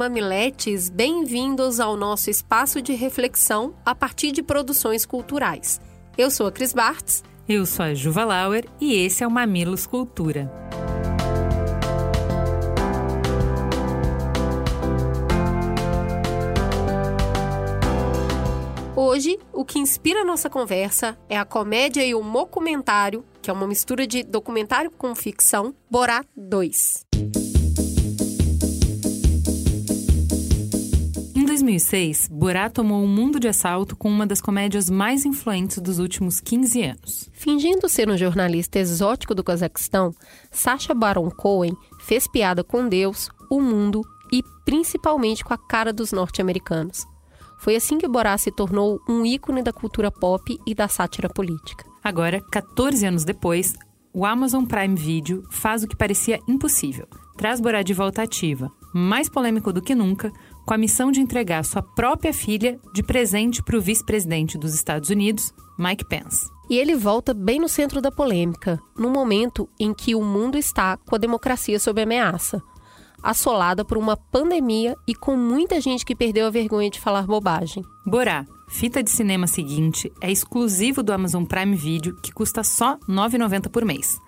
mamiletes, bem-vindos ao nosso espaço de reflexão a partir de produções culturais. Eu sou a Cris Bartz. Eu sou a Juva Lauer e esse é o Mamilos Cultura. Hoje, o que inspira a nossa conversa é a comédia e o documentário, que é uma mistura de documentário com ficção, Borá 2. 2006, Borat tomou o mundo de assalto com uma das comédias mais influentes dos últimos 15 anos. Fingindo ser um jornalista exótico do Cazaquistão, Sacha Baron Cohen fez piada com Deus, o mundo e principalmente com a cara dos norte-americanos. Foi assim que Borat se tornou um ícone da cultura pop e da sátira política. Agora, 14 anos depois, o Amazon Prime Video faz o que parecia impossível. Traz Borat de volta ativa, mais polêmico do que nunca, com a missão de entregar sua própria filha de presente para o vice-presidente dos Estados Unidos, Mike Pence. E ele volta bem no centro da polêmica, no momento em que o mundo está com a democracia sob ameaça, assolada por uma pandemia e com muita gente que perdeu a vergonha de falar bobagem. Borá, fita de cinema seguinte, é exclusivo do Amazon Prime Video, que custa só R$ 9,90 por mês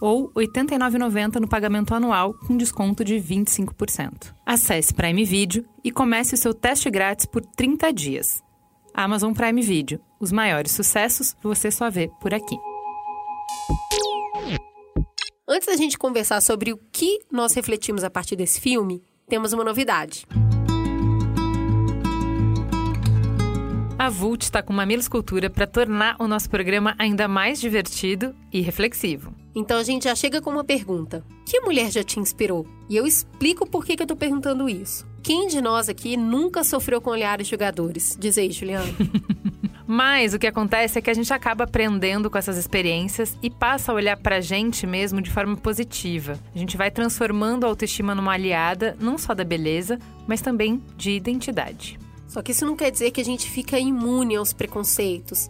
ou R$ 89,90 no pagamento anual com desconto de 25%. Acesse Prime Video e comece o seu teste grátis por 30 dias. Amazon Prime Video. Os maiores sucessos você só vê por aqui. Antes da gente conversar sobre o que nós refletimos a partir desse filme, temos uma novidade. A Vult está com Mamilos Cultura para tornar o nosso programa ainda mais divertido e reflexivo. Então a gente já chega com uma pergunta: Que mulher já te inspirou? E eu explico por que, que eu tô perguntando isso. Quem de nós aqui nunca sofreu com olhares jogadores? Diz aí, Juliana. Mas o que acontece é que a gente acaba aprendendo com essas experiências e passa a olhar pra gente mesmo de forma positiva. A gente vai transformando a autoestima numa aliada, não só da beleza, mas também de identidade. Só que isso não quer dizer que a gente fica imune aos preconceitos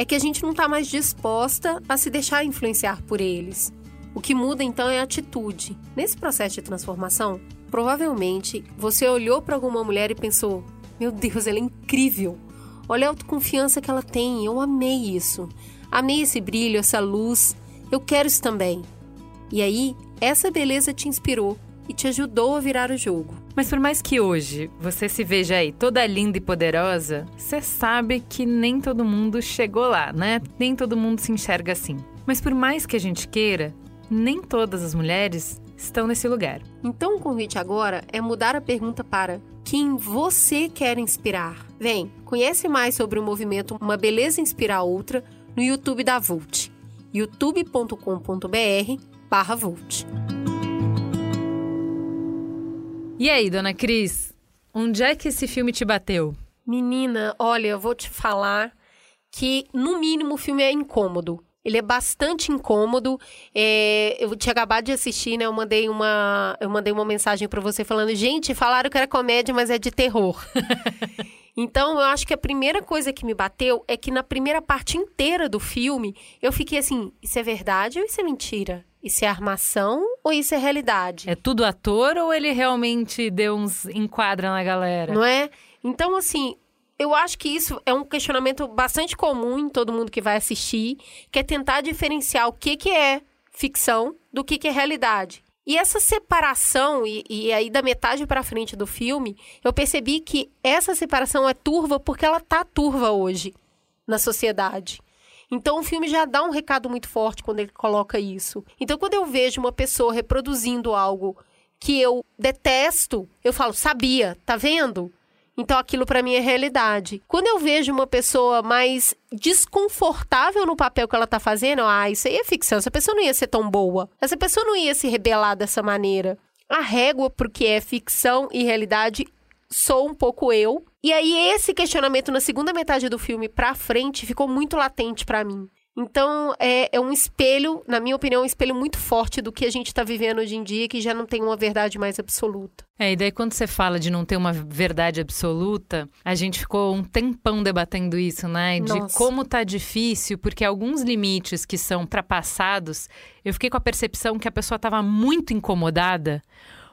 é que a gente não está mais disposta a se deixar influenciar por eles. O que muda então é a atitude. Nesse processo de transformação, provavelmente você olhou para alguma mulher e pensou: Meu Deus, ela é incrível! Olha a autoconfiança que ela tem, eu amei isso. Amei esse brilho, essa luz, eu quero isso também. E aí, essa beleza te inspirou e te ajudou a virar o jogo. Mas por mais que hoje você se veja aí toda linda e poderosa, você sabe que nem todo mundo chegou lá, né? Nem todo mundo se enxerga assim. Mas por mais que a gente queira, nem todas as mulheres estão nesse lugar. Então o convite agora é mudar a pergunta para quem você quer inspirar. Vem, conhece mais sobre o movimento Uma Beleza Inspira Outra no YouTube da Vult, youtube.com.br barra Vult. E aí, dona Cris, onde é que esse filme te bateu? Menina, olha, eu vou te falar que, no mínimo, o filme é incômodo. Ele é bastante incômodo. É, eu tinha acabado de assistir, né? Eu mandei uma, eu mandei uma mensagem para você falando: gente, falaram que era comédia, mas é de terror. então, eu acho que a primeira coisa que me bateu é que na primeira parte inteira do filme, eu fiquei assim: isso é verdade ou isso é mentira? Isso é armação ou isso é realidade? É tudo ator ou ele realmente deu uns enquadra na galera? Não é? Então, assim, eu acho que isso é um questionamento bastante comum em todo mundo que vai assistir, que é tentar diferenciar o que, que é ficção do que, que é realidade. E essa separação, e, e aí da metade para frente do filme, eu percebi que essa separação é turva porque ela tá turva hoje na sociedade. Então o filme já dá um recado muito forte quando ele coloca isso. Então quando eu vejo uma pessoa reproduzindo algo que eu detesto, eu falo, sabia, tá vendo? Então aquilo para mim é realidade. Quando eu vejo uma pessoa mais desconfortável no papel que ela tá fazendo, ah, isso aí é ficção, essa pessoa não ia ser tão boa. Essa pessoa não ia se rebelar dessa maneira. A régua porque é ficção e realidade sou um pouco eu. E aí esse questionamento na segunda metade do filme pra frente ficou muito latente pra mim. Então, é, é, um espelho, na minha opinião, um espelho muito forte do que a gente está vivendo hoje em dia, que já não tem uma verdade mais absoluta. É, e daí quando você fala de não ter uma verdade absoluta, a gente ficou um tempão debatendo isso, né? De Nossa. como tá difícil, porque alguns limites que são para passados, eu fiquei com a percepção que a pessoa estava muito incomodada,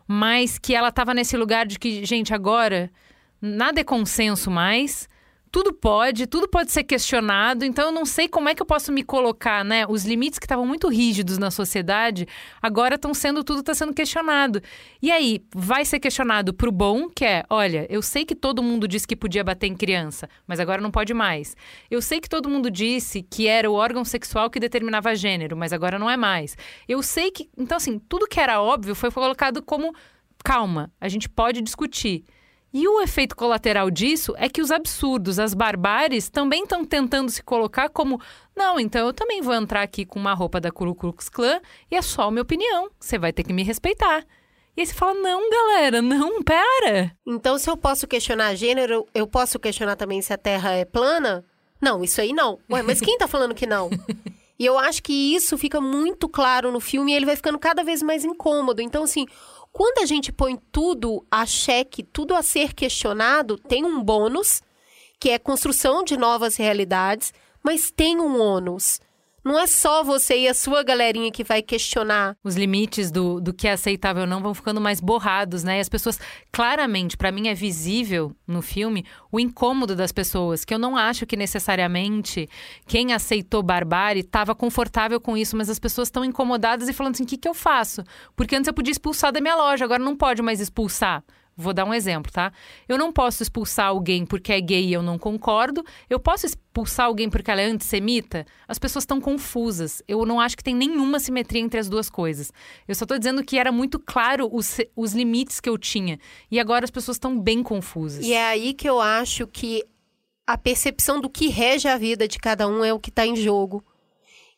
mas que ela estava nesse lugar de que, gente, agora nada é consenso mais tudo pode, tudo pode ser questionado, então eu não sei como é que eu posso me colocar, né? Os limites que estavam muito rígidos na sociedade, agora estão sendo, tudo está sendo questionado. E aí, vai ser questionado pro bom, que é, olha, eu sei que todo mundo disse que podia bater em criança, mas agora não pode mais. Eu sei que todo mundo disse que era o órgão sexual que determinava gênero, mas agora não é mais. Eu sei que, então assim, tudo que era óbvio foi colocado como calma, a gente pode discutir. E o efeito colateral disso é que os absurdos, as barbáries, também estão tentando se colocar como: não, então eu também vou entrar aqui com uma roupa da Ku Klux Klan e é só a minha opinião, você vai ter que me respeitar. E aí você fala: não, galera, não, pera. Então, se eu posso questionar gênero, eu posso questionar também se a Terra é plana? Não, isso aí não. Ué, mas quem tá falando que não? E eu acho que isso fica muito claro no filme e ele vai ficando cada vez mais incômodo. Então, assim, quando a gente põe tudo a xeque, tudo a ser questionado, tem um bônus, que é construção de novas realidades, mas tem um ônus. Não é só você e a sua galerinha que vai questionar. Os limites do, do que é aceitável ou não vão ficando mais borrados, né? E as pessoas, claramente, para mim é visível no filme o incômodo das pessoas, que eu não acho que necessariamente quem aceitou barbárie estava confortável com isso, mas as pessoas estão incomodadas e falando assim: o que, que eu faço? Porque antes eu podia expulsar da minha loja, agora não pode mais expulsar. Vou dar um exemplo, tá? Eu não posso expulsar alguém porque é gay e eu não concordo. Eu posso expulsar alguém porque ela é antissemita? As pessoas estão confusas. Eu não acho que tem nenhuma simetria entre as duas coisas. Eu só tô dizendo que era muito claro os, os limites que eu tinha. E agora as pessoas estão bem confusas. E é aí que eu acho que a percepção do que rege a vida de cada um é o que está em jogo.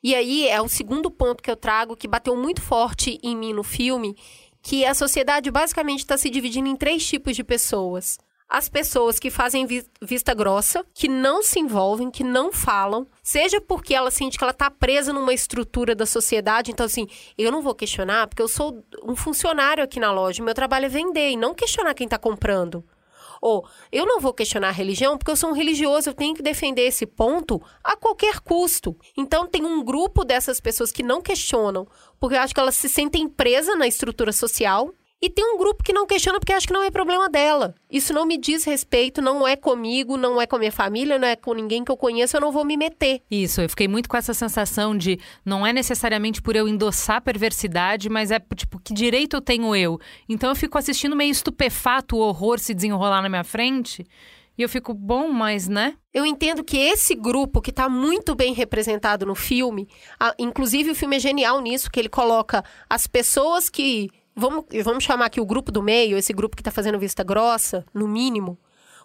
E aí é o segundo ponto que eu trago que bateu muito forte em mim no filme, que a sociedade basicamente está se dividindo em três tipos de pessoas. As pessoas que fazem vi vista grossa, que não se envolvem, que não falam, seja porque ela sente que ela está presa numa estrutura da sociedade. Então, assim, eu não vou questionar porque eu sou um funcionário aqui na loja, meu trabalho é vender e não questionar quem está comprando. Ou eu não vou questionar a religião porque eu sou um religioso, eu tenho que defender esse ponto a qualquer custo. Então tem um grupo dessas pessoas que não questionam, porque eu acho que elas se sentem presas na estrutura social e tem um grupo que não questiona porque acha que não é problema dela. Isso não me diz respeito, não é comigo, não é com a minha família, não é com ninguém que eu conheço, eu não vou me meter. Isso, eu fiquei muito com essa sensação de não é necessariamente por eu endossar a perversidade, mas é tipo, que direito eu tenho eu? Então eu fico assistindo meio estupefato o horror se desenrolar na minha frente. E eu fico, bom, mas né? Eu entendo que esse grupo, que está muito bem representado no filme, a, inclusive o filme é genial nisso, que ele coloca as pessoas que vamos, vamos chamar aqui o grupo do meio, esse grupo que está fazendo vista grossa, no mínimo,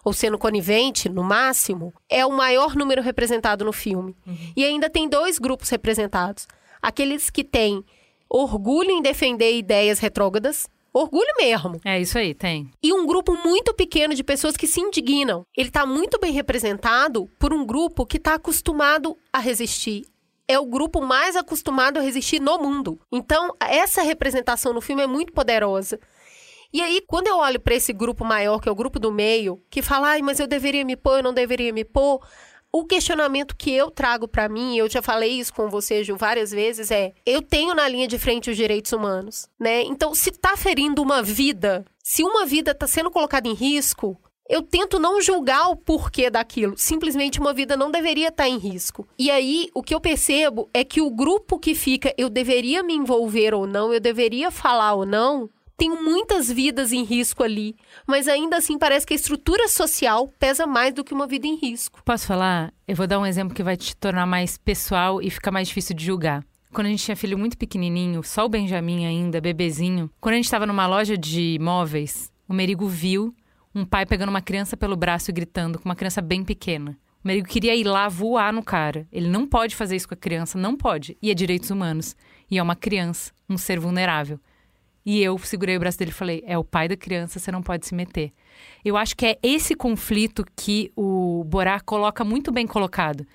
ou sendo conivente, no máximo, é o maior número representado no filme. Uhum. E ainda tem dois grupos representados. Aqueles que têm orgulho em defender ideias retrógradas, orgulho mesmo. É isso aí, tem. E um grupo muito pequeno de pessoas que se indignam. Ele está muito bem representado por um grupo que está acostumado a resistir, é o grupo mais acostumado a resistir no mundo. Então, essa representação no filme é muito poderosa. E aí, quando eu olho para esse grupo maior, que é o grupo do meio, que fala, ai, mas eu deveria me pôr, eu não deveria me pôr, o questionamento que eu trago para mim, eu já falei isso com você, Ju, várias vezes, é: eu tenho na linha de frente os direitos humanos, né? Então, se tá ferindo uma vida, se uma vida tá sendo colocada em risco, eu tento não julgar o porquê daquilo. Simplesmente uma vida não deveria estar em risco. E aí, o que eu percebo é que o grupo que fica, eu deveria me envolver ou não, eu deveria falar ou não, tem muitas vidas em risco ali. Mas ainda assim, parece que a estrutura social pesa mais do que uma vida em risco. Posso falar? Eu vou dar um exemplo que vai te tornar mais pessoal e ficar mais difícil de julgar. Quando a gente tinha filho muito pequenininho, só o Benjamin ainda, bebezinho, quando a gente estava numa loja de móveis, o Merigo viu um pai pegando uma criança pelo braço e gritando com uma criança bem pequena. O Merigo queria ir lá voar no cara. Ele não pode fazer isso com a criança, não pode. E é direitos humanos. E é uma criança, um ser vulnerável. E eu segurei o braço dele e falei: é o pai da criança, você não pode se meter. Eu acho que é esse conflito que o Borá coloca muito bem colocado.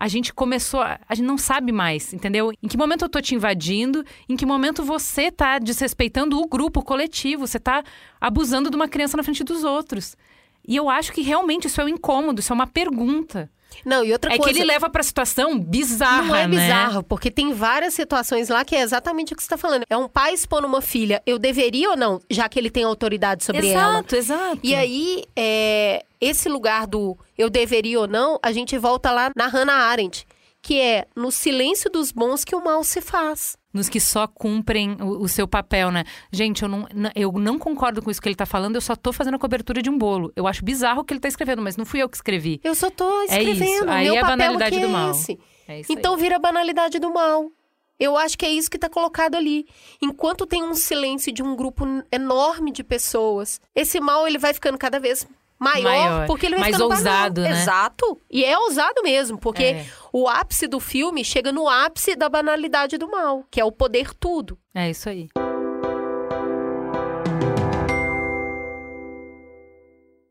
A gente começou, a, a gente não sabe mais, entendeu? Em que momento eu tô te invadindo, em que momento você tá desrespeitando o grupo, o coletivo, você tá abusando de uma criança na frente dos outros. E eu acho que realmente isso é um incômodo, isso é uma pergunta. Não, e outra é coisa. que ele leva pra situação bizarra, Não é né? bizarro, porque tem várias situações lá que é exatamente o que você está falando. É um pai expondo uma filha. Eu deveria ou não, já que ele tem autoridade sobre ela? Exato, exato. E aí, é, esse lugar do eu deveria ou não, a gente volta lá na Hannah Arendt, que é no silêncio dos bons que o mal se faz. Nos que só cumprem o, o seu papel, né? Gente, eu não, eu não concordo com isso que ele tá falando, eu só tô fazendo a cobertura de um bolo. Eu acho bizarro o que ele tá escrevendo, mas não fui eu que escrevi. Eu só tô É isso. escrevendo. Aí meu é a banalidade do é mal. É isso Então aí. vira a banalidade do mal. Eu acho que é isso que está colocado ali. Enquanto tem um silêncio de um grupo enorme de pessoas, esse mal ele vai ficando cada vez maior, Maior. porque ele vai Mais ficando banal. ousado, né? Exato. E é ousado mesmo, porque É. o ápice do filme chega no ápice da banalidade do mal, que é o poder tudo. É isso aí.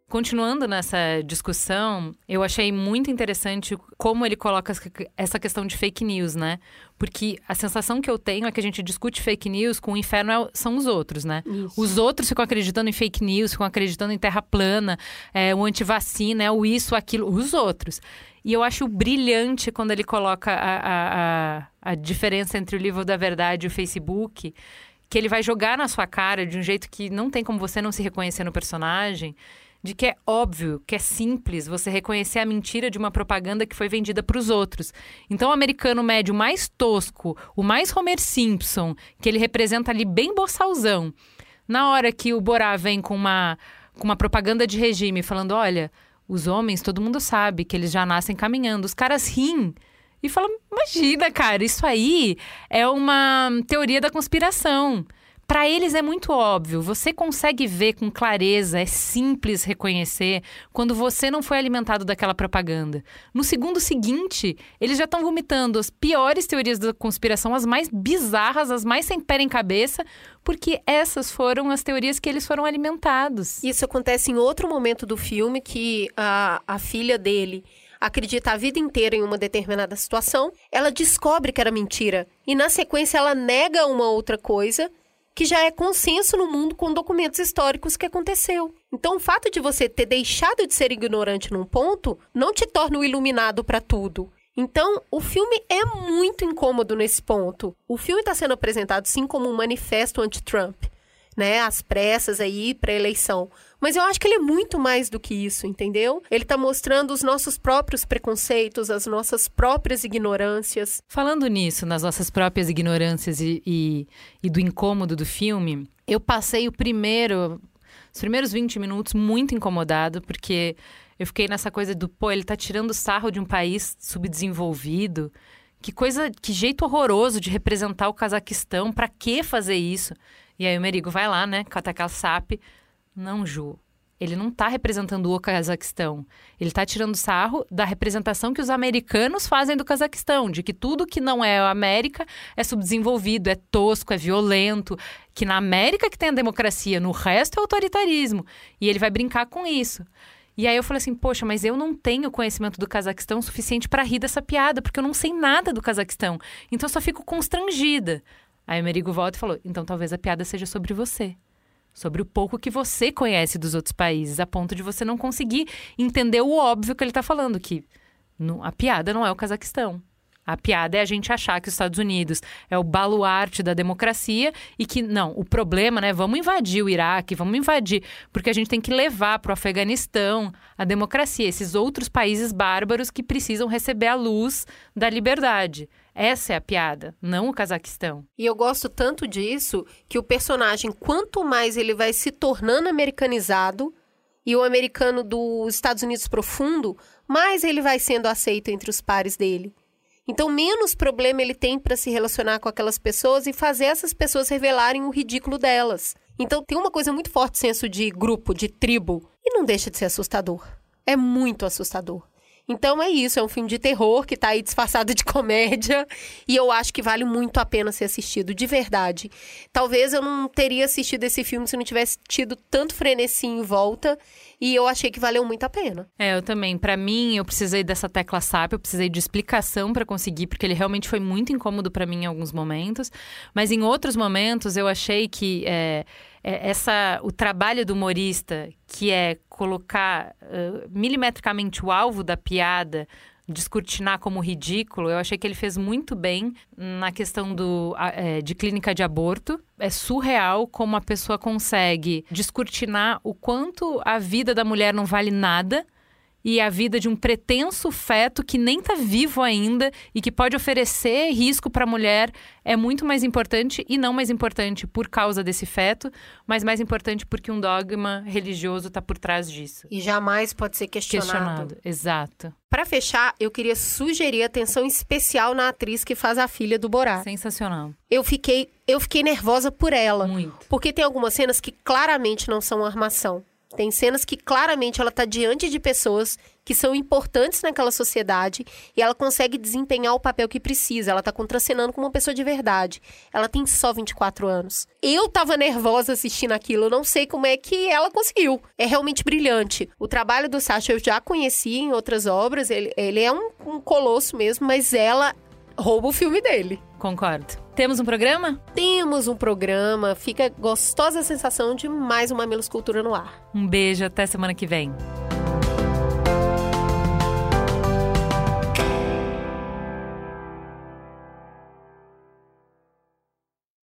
Continuando nessa discussão, eu achei muito interessante como ele coloca essa questão de fake news, né? Porque a sensação que eu tenho é que a gente discute fake news com o inferno é- são os outros, né? Os outros ficam acreditando em fake news, ficam acreditando em terra plana, é, o antivacina, é o isso, aquilo, os outros. E eu acho brilhante quando ele coloca a, a, a, a diferença entre o livro da verdade e o Facebook, que ele vai jogar na sua cara de um jeito que não tem como você não se reconhecer no personagem, de que é óbvio, que é simples você reconhecer a mentira de uma propaganda que foi vendida para os outros. Então, o americano médio mais tosco, o mais Homer Simpson, que ele representa ali bem boçalzão, na hora que o Borá vem com uma, com uma propaganda de regime falando: olha, os homens, todo mundo sabe que eles já nascem caminhando, os caras riem. E falam: imagina, cara, isso aí é uma teoria da conspiração. Para eles é muito óbvio, você consegue ver com clareza, é simples reconhecer quando você não foi alimentado daquela propaganda. No segundo seguinte, eles já estão vomitando as piores teorias da conspiração, as mais bizarras, as mais sem pé em cabeça, porque essas foram as teorias que eles foram alimentados. Isso acontece em outro momento do filme que a, a filha dele acredita a vida inteira em uma determinada situação, ela descobre que era mentira e na sequência ela nega uma outra coisa que já é consenso no mundo com documentos históricos que aconteceu. Então, o fato de você ter deixado de ser ignorante num ponto não te torna o iluminado para tudo. Então, o filme é muito incômodo nesse ponto. O filme está sendo apresentado sim como um manifesto anti-Trump, né? As pressas aí para eleição. Mas eu acho que ele é muito mais do que isso, entendeu? Ele está mostrando os nossos próprios preconceitos, as nossas próprias ignorâncias. Falando nisso, nas nossas próprias ignorâncias e, e, e do incômodo do filme, eu passei o primeiro, os primeiros 20 minutos muito incomodado, porque eu fiquei nessa coisa do, pô, ele tá tirando sarro de um país subdesenvolvido. Que coisa, que jeito horroroso de representar o Cazaquistão. Pra que fazer isso? E aí o Merigo vai lá, né, cata aquela SAP. Não, Ju. Ele não tá representando o Cazaquistão. Ele tá tirando sarro da representação que os americanos fazem do Cazaquistão, de que tudo que não é América é subdesenvolvido, é tosco, é violento, que na América que tem a democracia, no resto é autoritarismo. E ele vai brincar com isso. E aí eu falei assim, poxa, mas eu não tenho conhecimento do Cazaquistão suficiente para rir dessa piada, porque eu não sei nada do Cazaquistão. Então eu só fico constrangida. Aí o Merigo volta e falou: então talvez a piada seja sobre você. Sobre o pouco que você conhece dos outros países, a ponto de você não conseguir entender o óbvio que ele está falando, que a piada não é o Cazaquistão. A piada é a gente achar que os Estados Unidos é o baluarte da democracia e que, não, o problema, né? Vamos invadir o Iraque, vamos invadir, porque a gente tem que levar para o Afeganistão a democracia, esses outros países bárbaros que precisam receber a luz da liberdade. Essa é a piada, não o Cazaquistão. E eu gosto tanto disso que o personagem, quanto mais ele vai se tornando americanizado, e o americano dos Estados Unidos profundo, mais ele vai sendo aceito entre os pares dele. Então, menos problema ele tem para se relacionar com aquelas pessoas e fazer essas pessoas revelarem o ridículo delas. Então, tem uma coisa muito forte, senso de grupo, de tribo, e não deixa de ser assustador. É muito assustador. Então é isso, é um filme de terror que tá aí disfarçado de comédia e eu acho que vale muito a pena ser assistido, de verdade. Talvez eu não teria assistido esse filme se não tivesse tido tanto frenesi em volta e eu achei que valeu muito a pena. É, eu também. Para mim, eu precisei dessa tecla SAP, eu precisei de explicação para conseguir, porque ele realmente foi muito incômodo para mim em alguns momentos. Mas em outros momentos, eu achei que é, é, essa, o trabalho do humorista, que é colocar uh, milimetricamente o alvo da piada descortinar como ridículo, eu achei que ele fez muito bem na questão do, é, de clínica de aborto. É surreal como a pessoa consegue descortinar o quanto a vida da mulher não vale nada e a vida de um pretenso feto que nem está vivo ainda e que pode oferecer risco para a mulher é muito mais importante e não mais importante por causa desse feto, mas mais importante porque um dogma religioso está por trás disso. E jamais pode ser questionado. Questionado, exato. Para fechar, eu queria sugerir atenção especial na atriz que faz a filha do Borá. Sensacional. Eu fiquei, eu fiquei nervosa por ela. Muito. Porque tem algumas cenas que claramente não são armação. Tem cenas que claramente ela está diante de pessoas que são importantes naquela sociedade e ela consegue desempenhar o papel que precisa. Ela está contracenando com uma pessoa de verdade. Ela tem só 24 anos. Eu tava nervosa assistindo aquilo, não sei como é que ela conseguiu. É realmente brilhante. O trabalho do Sacha eu já conheci em outras obras, ele, ele é um, um colosso mesmo, mas ela rouba o filme dele. Concordo. Temos um programa? Temos um programa. Fica gostosa a sensação de mais uma Mamilos Cultura no ar. Um beijo, até semana que vem.